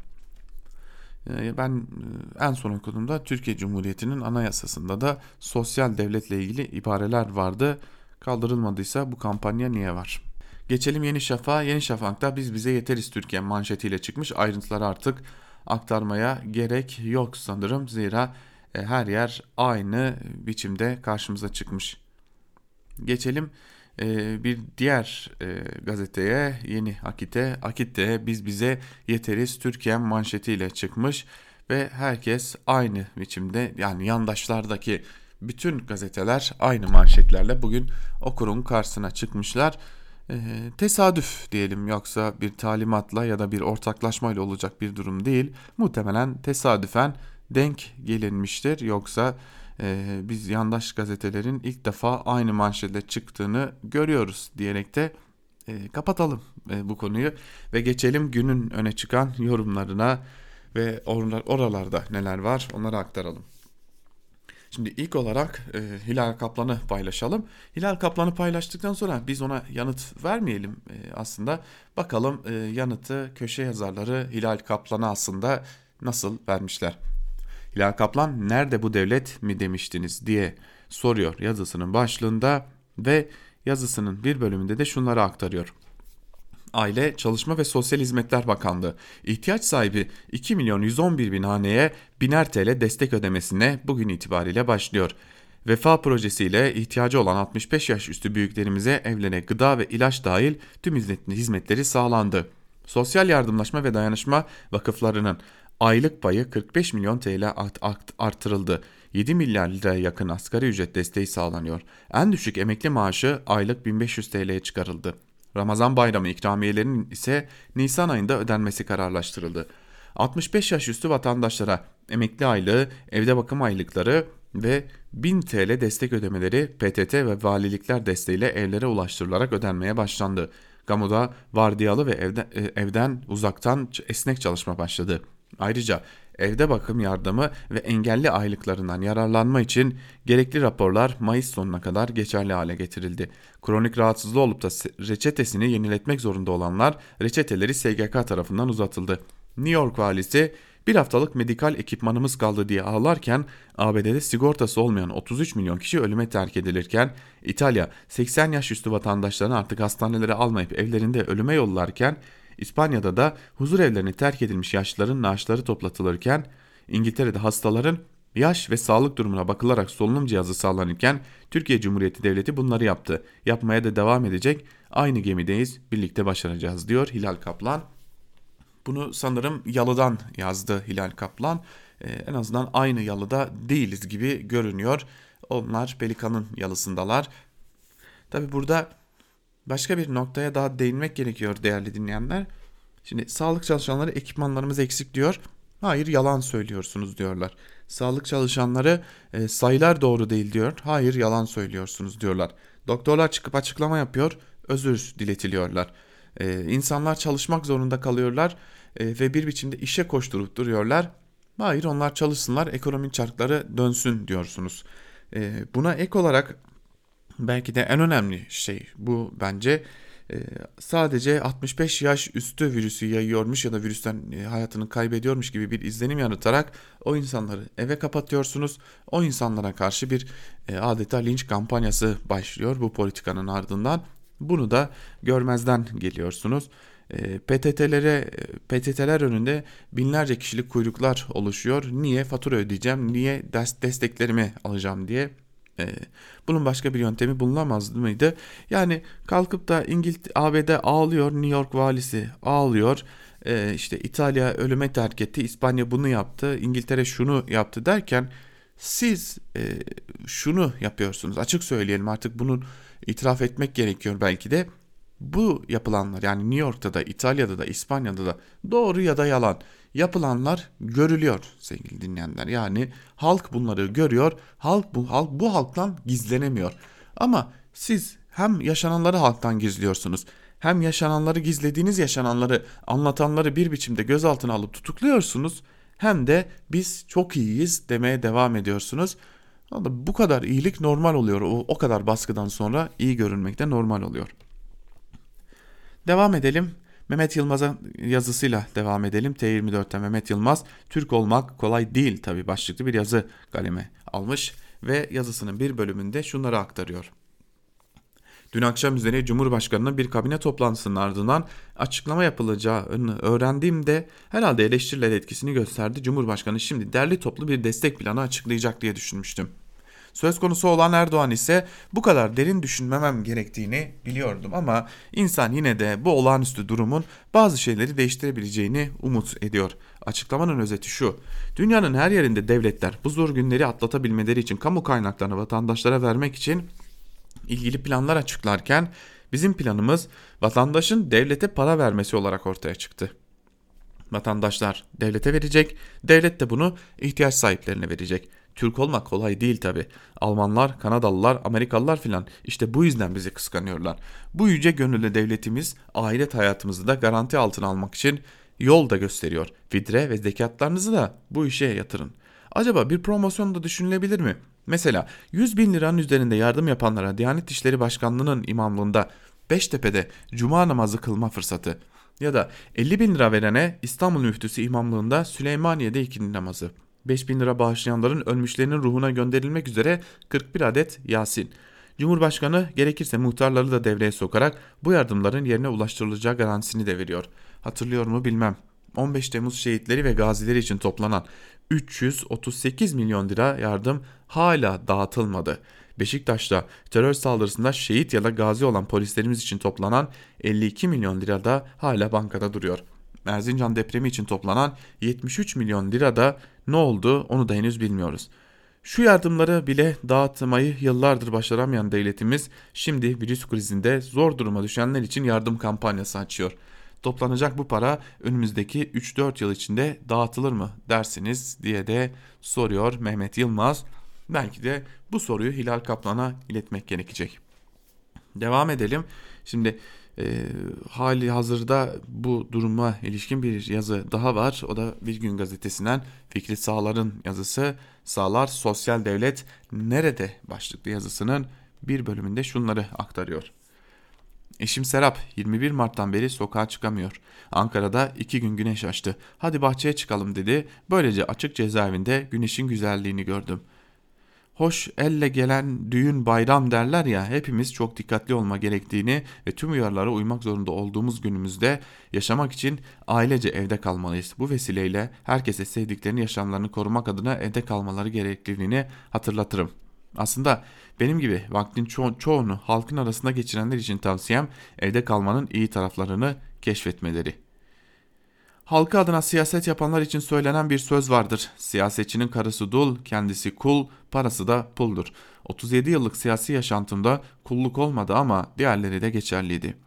Ee, ben e, en son okuduğumda Türkiye Cumhuriyeti'nin anayasasında da sosyal devletle ilgili ibareler vardı. Kaldırılmadıysa bu kampanya niye var? Geçelim Yeni Şafak'a. Yeni Şafak'ta biz bize yeteriz Türkiye manşetiyle çıkmış. Ayrıntıları artık aktarmaya gerek yok sanırım. Zira her yer aynı biçimde karşımıza çıkmış. Geçelim e, bir diğer e, gazeteye Yeni Akit'e. Akit'te biz bize yeteriz Türkiye manşetiyle çıkmış ve herkes aynı biçimde yani yandaşlardaki bütün gazeteler aynı manşetlerle bugün okurun karşısına çıkmışlar. E, tesadüf diyelim yoksa bir talimatla ya da bir ortaklaşmayla olacak bir durum değil. Muhtemelen tesadüfen denk gelinmiştir yoksa e, biz yandaş gazetelerin ilk defa aynı manşetle çıktığını görüyoruz diyerek de e, kapatalım e, bu konuyu ve geçelim günün öne çıkan yorumlarına ve or oralarda neler var onları aktaralım. Şimdi ilk olarak e, Hilal Kaplan'ı paylaşalım. Hilal Kaplan'ı paylaştıktan sonra biz ona yanıt vermeyelim e, aslında. Bakalım e, yanıtı köşe yazarları Hilal Kaplan'a aslında nasıl vermişler. Hilal Kaplan nerede bu devlet mi demiştiniz diye soruyor yazısının başlığında ve yazısının bir bölümünde de şunları aktarıyor. Aile, Çalışma ve Sosyal Hizmetler Bakanlığı ihtiyaç sahibi 2 milyon 111 bin haneye biner TL destek ödemesine bugün itibariyle başlıyor. Vefa projesiyle ihtiyacı olan 65 yaş üstü büyüklerimize evlere gıda ve ilaç dahil tüm hizmetleri sağlandı. Sosyal yardımlaşma ve dayanışma vakıflarının aylık payı 45 milyon TL artırıldı. 7 milyar liraya yakın asgari ücret desteği sağlanıyor. En düşük emekli maaşı aylık 1500 TL'ye çıkarıldı. Ramazan bayramı ikramiyelerinin ise Nisan ayında ödenmesi kararlaştırıldı. 65 yaş üstü vatandaşlara emekli aylığı, evde bakım aylıkları ve 1000 TL destek ödemeleri PTT ve valilikler desteğiyle evlere ulaştırılarak ödenmeye başlandı. Kamuda vardiyalı ve evden, e, evden uzaktan esnek çalışma başladı. Ayrıca evde bakım yardımı ve engelli aylıklarından yararlanma için gerekli raporlar Mayıs sonuna kadar geçerli hale getirildi. Kronik rahatsızlığı olup da reçetesini yeniletmek zorunda olanlar reçeteleri SGK tarafından uzatıldı. New York valisi bir haftalık medikal ekipmanımız kaldı diye ağlarken ABD'de sigortası olmayan 33 milyon kişi ölüme terk edilirken İtalya 80 yaş üstü vatandaşlarını artık hastanelere almayıp evlerinde ölüme yollarken İspanya'da da huzur evlerini terk edilmiş yaşlıların naaşları toplatılırken İngiltere'de hastaların yaş ve sağlık durumuna bakılarak solunum cihazı sağlanırken Türkiye Cumhuriyeti Devleti bunları yaptı. Yapmaya da devam edecek. Aynı gemideyiz. Birlikte başaracağız diyor Hilal Kaplan. Bunu sanırım yalıdan yazdı Hilal Kaplan. Ee, en azından aynı yalıda değiliz gibi görünüyor. Onlar Pelikan'ın yalısındalar. Tabi burada başka bir noktaya daha değinmek gerekiyor değerli dinleyenler. Şimdi sağlık çalışanları ekipmanlarımız eksik diyor. Hayır yalan söylüyorsunuz diyorlar. Sağlık çalışanları e, sayılar doğru değil diyor. Hayır yalan söylüyorsunuz diyorlar. Doktorlar çıkıp açıklama yapıyor. Özür diletiliyorlar. E, insanlar çalışmak zorunda kalıyorlar e, ve bir biçimde işe koşturup duruyorlar. Hayır onlar çalışsınlar ekonomik çarkları dönsün diyorsunuz. E, buna ek olarak belki de en önemli şey bu bence e, sadece 65 yaş üstü virüsü yayıyormuş ya da virüsten e, hayatını kaybediyormuş gibi bir izlenim yanıtarak o insanları eve kapatıyorsunuz. O insanlara karşı bir e, adeta linç kampanyası başlıyor bu politikanın ardından Bunu da görmezden geliyorsunuz. E, PTT'lere PTT'ler önünde binlerce kişilik kuyruklar oluşuyor. Niye fatura ödeyeceğim? Niye desteklerimi alacağım diye. E, bunun başka bir yöntemi bulunamaz mıydı? Yani kalkıp da İngiltere ABD ağlıyor, New York valisi ağlıyor. E, işte İtalya ölüme terk etti, İspanya bunu yaptı, İngiltere şunu yaptı derken siz şunu yapıyorsunuz. Açık söyleyelim artık bunun itiraf etmek gerekiyor belki de bu yapılanlar yani New York'ta da İtalya'da da İspanya'da da doğru ya da yalan yapılanlar görülüyor sevgili dinleyenler. Yani halk bunları görüyor. Halk bu halk bu halktan gizlenemiyor. Ama siz hem yaşananları halktan gizliyorsunuz. Hem yaşananları gizlediğiniz yaşananları anlatanları bir biçimde gözaltına alıp tutukluyorsunuz. Hem de biz çok iyiyiz demeye devam ediyorsunuz. Bu kadar iyilik normal oluyor. O, o kadar baskıdan sonra iyi görünmek de normal oluyor. Devam edelim. Mehmet Yılmaz'ın yazısıyla devam edelim. T24'ten Mehmet Yılmaz Türk olmak kolay değil tabi başlıklı bir yazı kaleme almış ve yazısının bir bölümünde şunları aktarıyor. Dün akşam üzere Cumhurbaşkanı'nın bir kabine toplantısının ardından açıklama yapılacağını öğrendiğimde herhalde eleştiriler etkisini gösterdi. Cumhurbaşkanı şimdi derli toplu bir destek planı açıklayacak diye düşünmüştüm. Söz konusu olan Erdoğan ise bu kadar derin düşünmemem gerektiğini biliyordum ama insan yine de bu olağanüstü durumun bazı şeyleri değiştirebileceğini umut ediyor. Açıklamanın özeti şu. Dünyanın her yerinde devletler bu zor günleri atlatabilmeleri için kamu kaynaklarını vatandaşlara vermek için ilgili planlar açıklarken bizim planımız vatandaşın devlete para vermesi olarak ortaya çıktı. Vatandaşlar devlete verecek, devlet de bunu ihtiyaç sahiplerine verecek. Türk olmak kolay değil tabi. Almanlar, Kanadalılar, Amerikalılar filan işte bu yüzden bizi kıskanıyorlar. Bu yüce gönüllü devletimiz ahiret hayatımızı da garanti altına almak için yol da gösteriyor. Vidre ve zekatlarınızı da bu işe yatırın. Acaba bir promosyon da düşünülebilir mi? Mesela 100 bin liranın üzerinde yardım yapanlara Diyanet İşleri Başkanlığı'nın imamlığında Beştepe'de cuma namazı kılma fırsatı ya da 50 bin lira verene İstanbul Müftüsü imamlığında Süleymaniye'de ikindi namazı. 5000 lira bağışlayanların ölmüşlerinin ruhuna gönderilmek üzere 41 adet Yasin. Cumhurbaşkanı gerekirse muhtarları da devreye sokarak bu yardımların yerine ulaştırılacağı garantisini de veriyor. Hatırlıyor mu bilmem. 15 Temmuz şehitleri ve gazileri için toplanan 338 milyon lira yardım hala dağıtılmadı. Beşiktaş'ta terör saldırısında şehit ya da gazi olan polislerimiz için toplanan 52 milyon lira da hala bankada duruyor. Erzincan depremi için toplanan 73 milyon lira da ne oldu onu da henüz bilmiyoruz. Şu yardımları bile dağıtmayı yıllardır başaramayan devletimiz şimdi virüs krizinde zor duruma düşenler için yardım kampanyası açıyor. Toplanacak bu para önümüzdeki 3-4 yıl içinde dağıtılır mı dersiniz diye de soruyor Mehmet Yılmaz. Belki de bu soruyu Hilal Kaplan'a iletmek gerekecek. Devam edelim. Şimdi e, hali hazırda bu duruma ilişkin bir yazı daha var. O da Bir Gün Gazetesi'nden Fikri Sağlar'ın yazısı. Sağlar Sosyal Devlet Nerede başlıklı yazısının bir bölümünde şunları aktarıyor. Eşim Serap 21 Mart'tan beri sokağa çıkamıyor. Ankara'da iki gün güneş açtı. Hadi bahçeye çıkalım dedi. Böylece açık cezaevinde güneşin güzelliğini gördüm.'' Hoş elle gelen düğün bayram derler ya hepimiz çok dikkatli olma gerektiğini ve tüm uyarılara uymak zorunda olduğumuz günümüzde yaşamak için ailece evde kalmalıyız. Bu vesileyle herkese sevdiklerini yaşamlarını korumak adına evde kalmaları gerekliliğini hatırlatırım. Aslında benim gibi vaktin ço çoğunu halkın arasında geçirenler için tavsiyem evde kalmanın iyi taraflarını keşfetmeleri.'' Halkı adına siyaset yapanlar için söylenen bir söz vardır. Siyasetçinin karısı dul, kendisi kul, parası da puldur. 37 yıllık siyasi yaşantımda kulluk olmadı ama diğerleri de geçerliydi.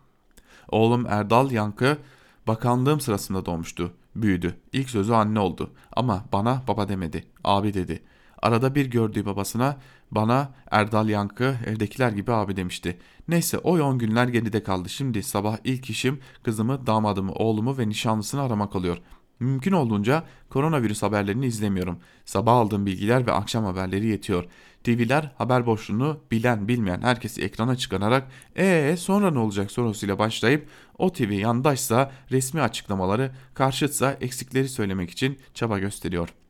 Oğlum Erdal Yankı bakanlığım sırasında doğmuştu. Büyüdü. İlk sözü anne oldu. Ama bana baba demedi. Abi dedi. Arada bir gördüğü babasına bana Erdal Yankı evdekiler gibi abi demişti. Neyse o yoğun günler geride kaldı. Şimdi sabah ilk işim kızımı, damadımı, oğlumu ve nişanlısını aramak oluyor. Mümkün olduğunca koronavirüs haberlerini izlemiyorum. Sabah aldığım bilgiler ve akşam haberleri yetiyor. TV'ler haber boşluğunu bilen bilmeyen herkesi ekrana çıkararak ee sonra ne olacak sorusuyla başlayıp o TV yandaşsa resmi açıklamaları karşıtsa eksikleri söylemek için çaba gösteriyor.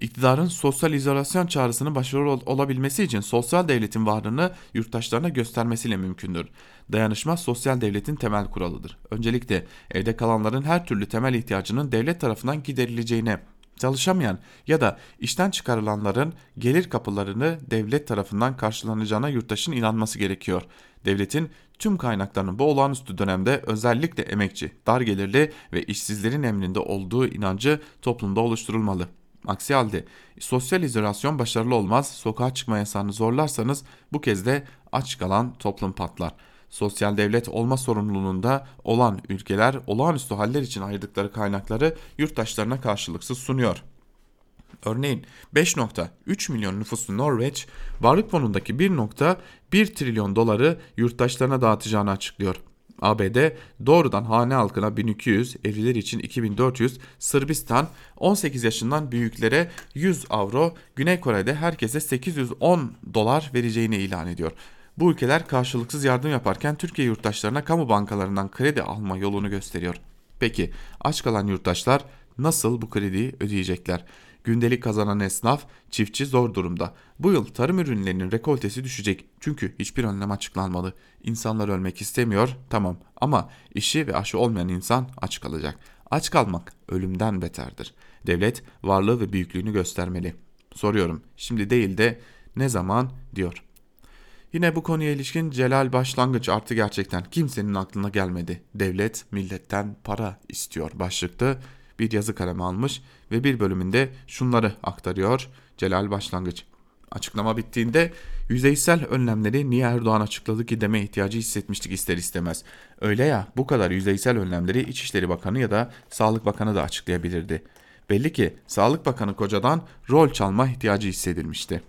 İktidarın sosyal izolasyon çağrısının başarılı olabilmesi için sosyal devletin varlığını yurttaşlarına göstermesiyle mümkündür. Dayanışma sosyal devletin temel kuralıdır. Öncelikle evde kalanların her türlü temel ihtiyacının devlet tarafından giderileceğine, çalışamayan ya da işten çıkarılanların gelir kapılarını devlet tarafından karşılanacağına yurttaşın inanması gerekiyor. Devletin tüm kaynaklarının bu olağanüstü dönemde özellikle emekçi, dar gelirli ve işsizlerin emrinde olduğu inancı toplumda oluşturulmalı. Aksi halde sosyal izolasyon başarılı olmaz, sokağa çıkma yasağını zorlarsanız bu kez de aç kalan toplum patlar. Sosyal devlet olma sorumluluğunda olan ülkeler olağanüstü haller için ayırdıkları kaynakları yurttaşlarına karşılıksız sunuyor. Örneğin 5.3 milyon nüfuslu Norveç, varlık fonundaki 1.1 trilyon doları yurttaşlarına dağıtacağını açıklıyor. ABD doğrudan hane halkına 1200, evliler için 2400, Sırbistan 18 yaşından büyüklere 100 avro, Güney Kore'de herkese 810 dolar vereceğini ilan ediyor. Bu ülkeler karşılıksız yardım yaparken Türkiye yurttaşlarına kamu bankalarından kredi alma yolunu gösteriyor. Peki aç kalan yurttaşlar nasıl bu krediyi ödeyecekler? Gündelik kazanan esnaf, çiftçi zor durumda. Bu yıl tarım ürünlerinin rekoltesi düşecek çünkü hiçbir önlem açıklanmadı. İnsanlar ölmek istemiyor, tamam ama işi ve aşı olmayan insan aç kalacak. Aç kalmak ölümden beterdir. Devlet varlığı ve büyüklüğünü göstermeli. Soruyorum, şimdi değil de ne zaman diyor. Yine bu konuya ilişkin Celal başlangıç artı gerçekten kimsenin aklına gelmedi. Devlet milletten para istiyor başlıkta bir yazı kalemi almış ve bir bölümünde şunları aktarıyor Celal Başlangıç. Açıklama bittiğinde yüzeysel önlemleri niye Erdoğan açıkladı ki deme ihtiyacı hissetmiştik ister istemez. Öyle ya bu kadar yüzeysel önlemleri İçişleri Bakanı ya da Sağlık Bakanı da açıklayabilirdi. Belli ki Sağlık Bakanı kocadan rol çalma ihtiyacı hissedilmişti.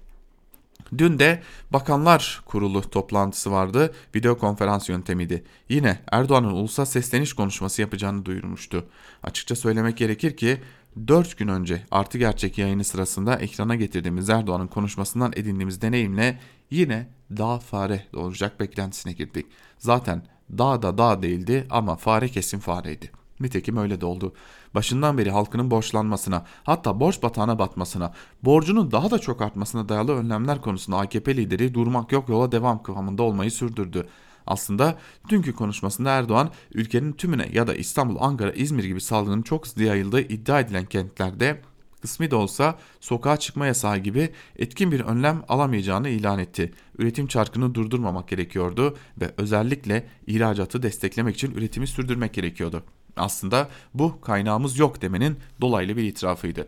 Dün de Bakanlar Kurulu toplantısı vardı. Video konferans yöntemiydi. Yine Erdoğan'ın ulusal sesleniş konuşması yapacağını duyurmuştu. Açıkça söylemek gerekir ki 4 gün önce Artı Gerçek yayını sırasında ekrana getirdiğimiz Erdoğan'ın konuşmasından edindiğimiz deneyimle yine dağ fare olacak beklentisine girdik. Zaten dağ da dağ değildi ama fare kesin fareydi. Nitekim öyle de oldu. Başından beri halkının borçlanmasına, hatta borç batağına batmasına, borcunun daha da çok artmasına dayalı önlemler konusunda AKP lideri durmak yok yola devam kıvamında olmayı sürdürdü. Aslında dünkü konuşmasında Erdoğan ülkenin tümüne ya da İstanbul, Ankara, İzmir gibi salgının çok hızlı yayıldığı iddia edilen kentlerde kısmi de olsa sokağa çıkma yasağı gibi etkin bir önlem alamayacağını ilan etti. Üretim çarkını durdurmamak gerekiyordu ve özellikle ihracatı desteklemek için üretimi sürdürmek gerekiyordu. Aslında bu kaynağımız yok demenin dolaylı bir itirafıydı.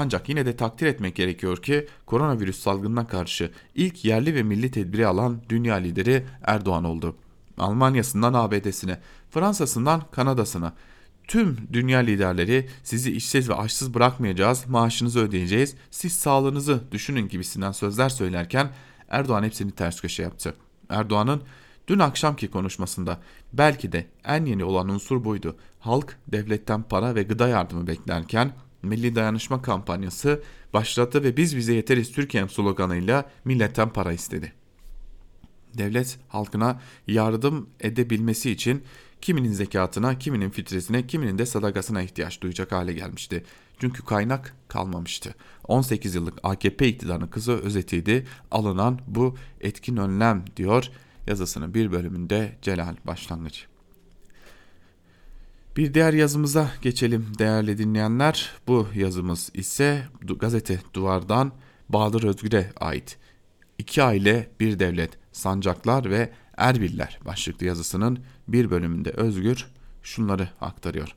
Ancak yine de takdir etmek gerekiyor ki koronavirüs salgınına karşı ilk yerli ve milli tedbiri alan dünya lideri Erdoğan oldu. Almanya'sından ABD'sine, Fransa'sından Kanada'sına tüm dünya liderleri sizi işsiz ve açsız bırakmayacağız, maaşınızı ödeyeceğiz, siz sağlığınızı düşünün gibisinden sözler söylerken Erdoğan hepsini ters köşe yaptı. Erdoğan'ın Dün akşamki konuşmasında belki de en yeni olan unsur buydu. Halk devletten para ve gıda yardımı beklerken Milli Dayanışma Kampanyası başlattı ve biz bize yeteriz Türkiye'm sloganıyla milletten para istedi. Devlet halkına yardım edebilmesi için kiminin zekatına, kiminin fitresine, kiminin de sadakasına ihtiyaç duyacak hale gelmişti. Çünkü kaynak kalmamıştı. 18 yıllık AKP iktidarının kısa özetiydi alınan bu etkin önlem diyor yazısının bir bölümünde Celal Başlangıç. Bir diğer yazımıza geçelim değerli dinleyenler. Bu yazımız ise gazete Duvar'dan Bahadır Özgür'e ait. İki aile bir devlet, sancaklar ve Erbiller başlıklı yazısının bir bölümünde Özgür şunları aktarıyor.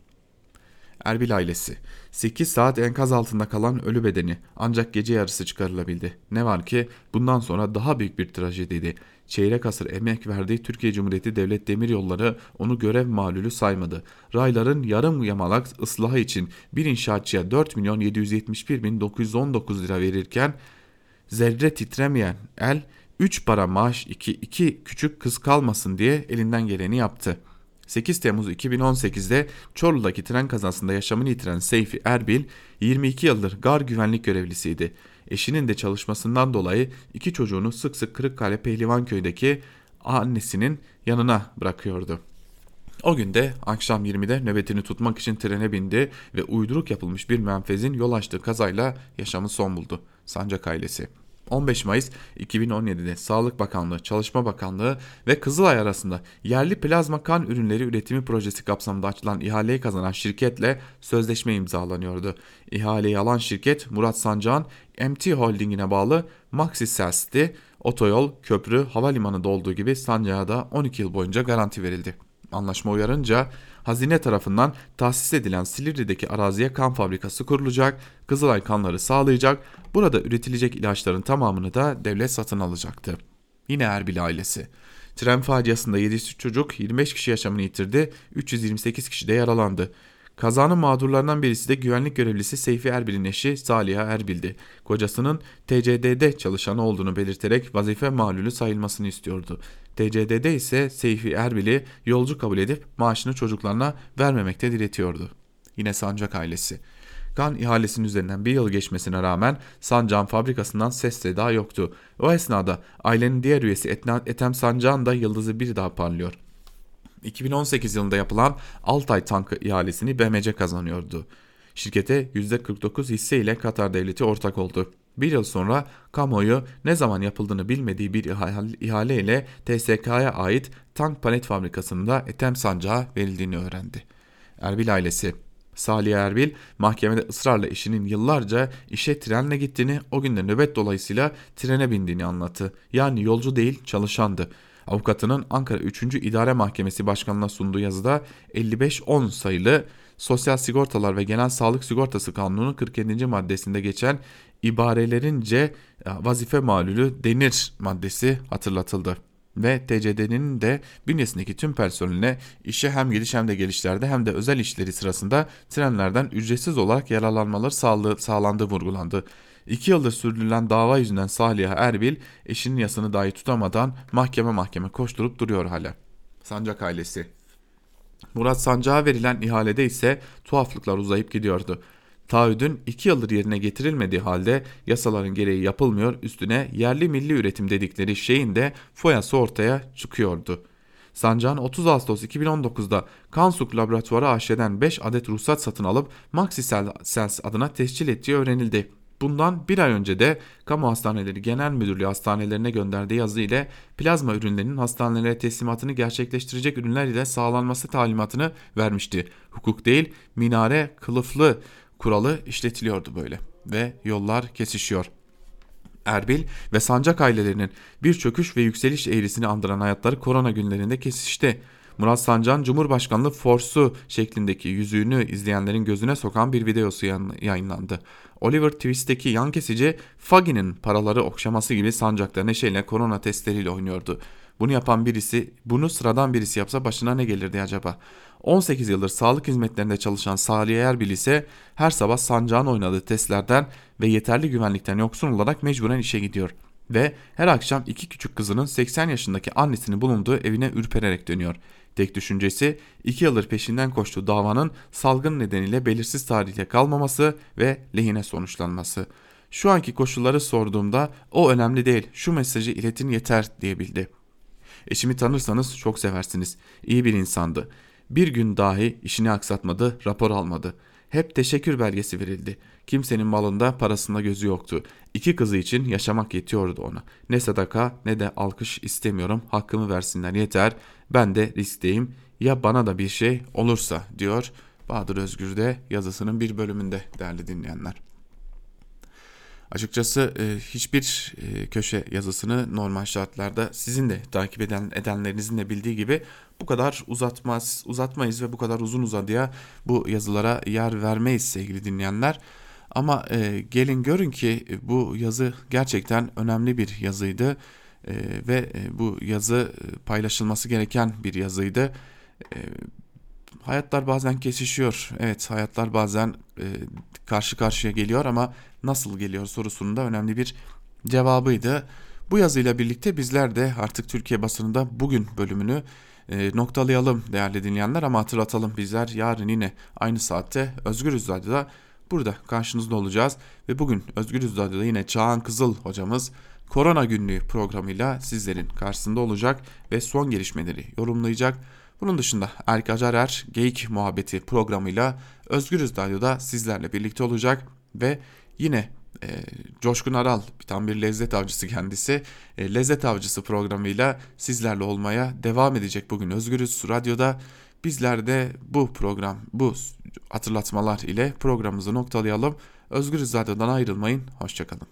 Erbil ailesi 8 saat enkaz altında kalan ölü bedeni ancak gece yarısı çıkarılabildi. Ne var ki bundan sonra daha büyük bir trajediydi çeyrek asır emek verdiği Türkiye Cumhuriyeti Devlet Demiryolları onu görev malulü saymadı. Rayların yarım yamalak ıslahı için bir inşaatçıya 4 milyon 771 bin 919 lira verirken zerre titremeyen el 3 para maaş 2, 2 küçük kız kalmasın diye elinden geleni yaptı. 8 Temmuz 2018'de Çorlu'daki tren kazasında yaşamını yitiren Seyfi Erbil 22 yıldır gar güvenlik görevlisiydi. Eşinin de çalışmasından dolayı iki çocuğunu sık sık Kırıkkale Pehlivanköy'deki annesinin yanına bırakıyordu. O gün de akşam 20'de nöbetini tutmak için trene bindi ve uyduruk yapılmış bir menfezin yol açtığı kazayla yaşamı son buldu. Sancak ailesi. 15 Mayıs 2017'de Sağlık Bakanlığı, Çalışma Bakanlığı ve Kızılay arasında yerli plazma kan ürünleri üretimi projesi kapsamında açılan ihaleyi kazanan şirketle sözleşme imzalanıyordu. İhaleyi alan şirket Murat Sancak'ın MT Holding'ine bağlı Maxi Sels'ti. Otoyol, köprü, havalimanı da olduğu gibi Sancak'a da 12 yıl boyunca garanti verildi. Anlaşma uyarınca hazine tarafından tahsis edilen Silivri'deki araziye kan fabrikası kurulacak, Kızılay kanları sağlayacak, burada üretilecek ilaçların tamamını da devlet satın alacaktı. Yine Erbil ailesi. Tren faciasında 7 çocuk 25 kişi yaşamını yitirdi, 328 kişi de yaralandı. Kazanın mağdurlarından birisi de güvenlik görevlisi Seyfi Erbil'in eşi Saliha Erbil'di. Kocasının TCD'de çalışan olduğunu belirterek vazife malulü sayılmasını istiyordu. TCD'de ise Seyfi Erbil'i yolcu kabul edip maaşını çocuklarına vermemekte diretiyordu. Yine Sancak ailesi. Kan ihalesinin üzerinden bir yıl geçmesine rağmen Sancak'ın fabrikasından ses seda yoktu. O esnada ailenin diğer üyesi Ethem Sancak'ın da yıldızı bir daha parlıyor. 2018 yılında yapılan Altay tankı ihalesini BMC kazanıyordu. Şirkete %49 hisse ile Katar devleti ortak oldu. Bir yıl sonra kamuoyu ne zaman yapıldığını bilmediği bir ihale ile TSK'ya ait tank palet fabrikasında Etem Sancağı verildiğini öğrendi. Erbil ailesi Salih Erbil mahkemede ısrarla eşinin yıllarca işe trenle gittiğini o günde nöbet dolayısıyla trene bindiğini anlattı. Yani yolcu değil çalışandı. Avukatının Ankara 3. İdare Mahkemesi Başkanı'na sunduğu yazıda 55-10 sayılı Sosyal Sigortalar ve Genel Sağlık Sigortası Kanunu'nun 47. maddesinde geçen ibarelerince e, vazife malulü denir maddesi hatırlatıldı. Ve TCD'nin de bünyesindeki tüm personeline işe hem gidiş hem de gelişlerde hem de özel işleri sırasında trenlerden ücretsiz olarak yararlanmaları sağlandığı vurgulandı. İki yıldır sürdürülen dava yüzünden Saliha Erbil eşinin yasını dahi tutamadan mahkeme mahkeme koşturup duruyor hala. Sancak ailesi Murat Sancak'a verilen ihalede ise tuhaflıklar uzayıp gidiyordu. Taahhüdün 2 yıldır yerine getirilmediği halde yasaların gereği yapılmıyor üstüne yerli milli üretim dedikleri şeyin de foyası ortaya çıkıyordu. Sancak'ın 30 Ağustos 2019'da Kansuk Laboratuvarı AŞ'den 5 adet ruhsat satın alıp Maxi Cells adına tescil ettiği öğrenildi. Bundan bir ay önce de Kamu Hastaneleri Genel Müdürlüğü hastanelerine gönderdiği yazı ile plazma ürünlerinin hastanelere teslimatını gerçekleştirecek ürünler ile sağlanması talimatını vermişti. Hukuk değil minare kılıflı kuralı işletiliyordu böyle ve yollar kesişiyor. Erbil ve Sancak ailelerinin bir çöküş ve yükseliş eğrisini andıran hayatları korona günlerinde kesişti. Murat Sancan Cumhurbaşkanlığı forsu şeklindeki yüzüğünü izleyenlerin gözüne sokan bir videosu yayınlandı. Oliver Twist'teki yan kesici Fagi'nin paraları okşaması gibi sancakta neşeyle korona testleriyle oynuyordu. Bunu yapan birisi, bunu sıradan birisi yapsa başına ne gelirdi acaba? 18 yıldır sağlık hizmetlerinde çalışan Salih Erbil ise her sabah sancağın oynadığı testlerden ve yeterli güvenlikten yoksun olarak mecburen işe gidiyor. Ve her akşam iki küçük kızının 80 yaşındaki annesini bulunduğu evine ürpererek dönüyor. Tek düşüncesi 2 yıldır peşinden koştuğu davanın salgın nedeniyle belirsiz tarihte kalmaması ve lehine sonuçlanması. Şu anki koşulları sorduğumda o önemli değil şu mesajı iletin yeter diyebildi. Eşimi tanırsanız çok seversiniz. İyi bir insandı. Bir gün dahi işini aksatmadı, rapor almadı. Hep teşekkür belgesi verildi. Kimsenin malında parasında gözü yoktu. İki kızı için yaşamak yetiyordu ona. Ne sadaka ne de alkış istemiyorum. Hakkımı versinler yeter. Ben de riskteyim. Ya bana da bir şey olursa diyor Bahadır Özgür de yazısının bir bölümünde değerli dinleyenler. Açıkçası e, hiçbir e, köşe yazısını normal şartlarda sizin de takip eden edenlerinizin de bildiği gibi bu kadar uzatmaz uzatmayız ve bu kadar uzun uzadıya bu yazılara yer vermeyiz sevgili dinleyenler. Ama e, gelin görün ki bu yazı gerçekten önemli bir yazıydı e, ve e, bu yazı e, paylaşılması gereken bir yazıydı. E, hayatlar bazen kesişiyor. Evet hayatlar bazen e, karşı karşıya geliyor ama nasıl geliyor sorusunun da önemli bir cevabıydı. Bu yazıyla birlikte bizler de artık Türkiye basınında bugün bölümünü e, noktalayalım değerli dinleyenler ama hatırlatalım bizler yarın yine aynı saatte Özgür Radyo'da burada karşınızda olacağız ve bugün Özgür Radyo'da yine Çağan Kızıl hocamız Korona Günlüğü programıyla sizlerin karşısında olacak ve son gelişmeleri yorumlayacak. Bunun dışında Erk Acarer Geyik Muhabbeti programıyla Özgürüz Radyo'da sizlerle birlikte olacak ve yine e, Coşkun Aral tam bir lezzet avcısı kendisi e, lezzet avcısı programıyla sizlerle olmaya devam edecek bugün Özgürüz Radyo'da bizler de bu program bu hatırlatmalar ile programımızı noktalayalım. Özgürüz Radyo'dan ayrılmayın. Hoşçakalın.